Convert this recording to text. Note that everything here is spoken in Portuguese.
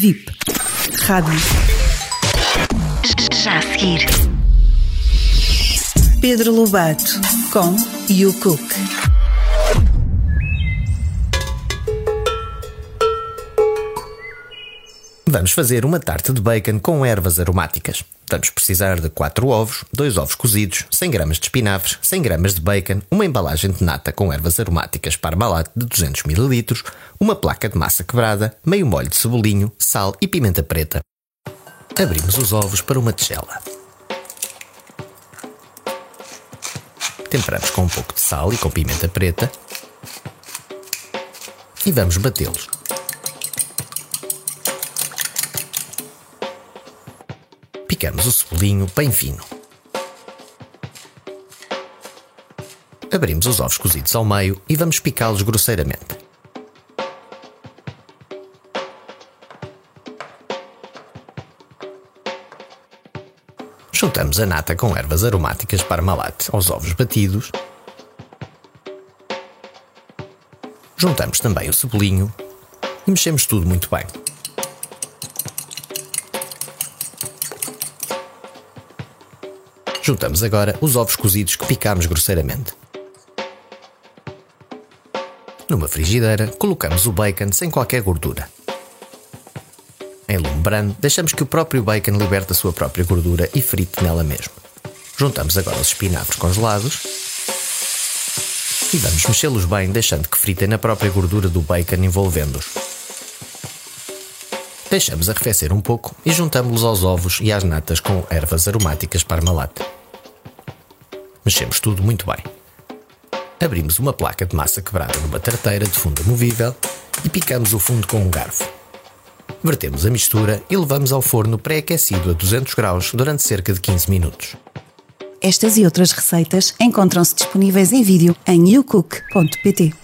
VIP. Rádio. Já a seguir. Pedro Lobato com You Cook. Vamos fazer uma tarte de bacon com ervas aromáticas. Vamos precisar de 4 ovos, 2 ovos cozidos, 100 gramas de espinafres, 100 gramas de bacon, uma embalagem de nata com ervas aromáticas Parmalat de 200 ml, uma placa de massa quebrada, meio molho de cebolinho, sal e pimenta preta. Abrimos os ovos para uma tigela. Temperamos com um pouco de sal e com pimenta preta. E vamos batê-los. Picamos o cebolinho bem fino. Abrimos os ovos cozidos ao meio e vamos picá-los grosseiramente. Juntamos a nata com ervas aromáticas Parmalat aos ovos batidos. Juntamos também o cebolinho e mexemos tudo muito bem. Juntamos agora os ovos cozidos que picámos grosseiramente. Numa frigideira, colocamos o bacon sem qualquer gordura. Em lume brando, deixamos que o próprio bacon liberte a sua própria gordura e frite nela mesmo. Juntamos agora os espinafres congelados e vamos mexê-los bem, deixando que fritem na própria gordura do bacon, envolvendo-os. Deixamos arrefecer um pouco e juntamos-los aos ovos e às natas com ervas aromáticas Parmalat. Mexemos tudo muito bem. Abrimos uma placa de massa quebrada numa tarteira de fundo movível e picamos o fundo com um garfo. Vertemos a mistura e levamos ao forno pré-aquecido a 200 graus durante cerca de 15 minutos. Estas e outras receitas encontram-se disponíveis em vídeo em youcook.pt.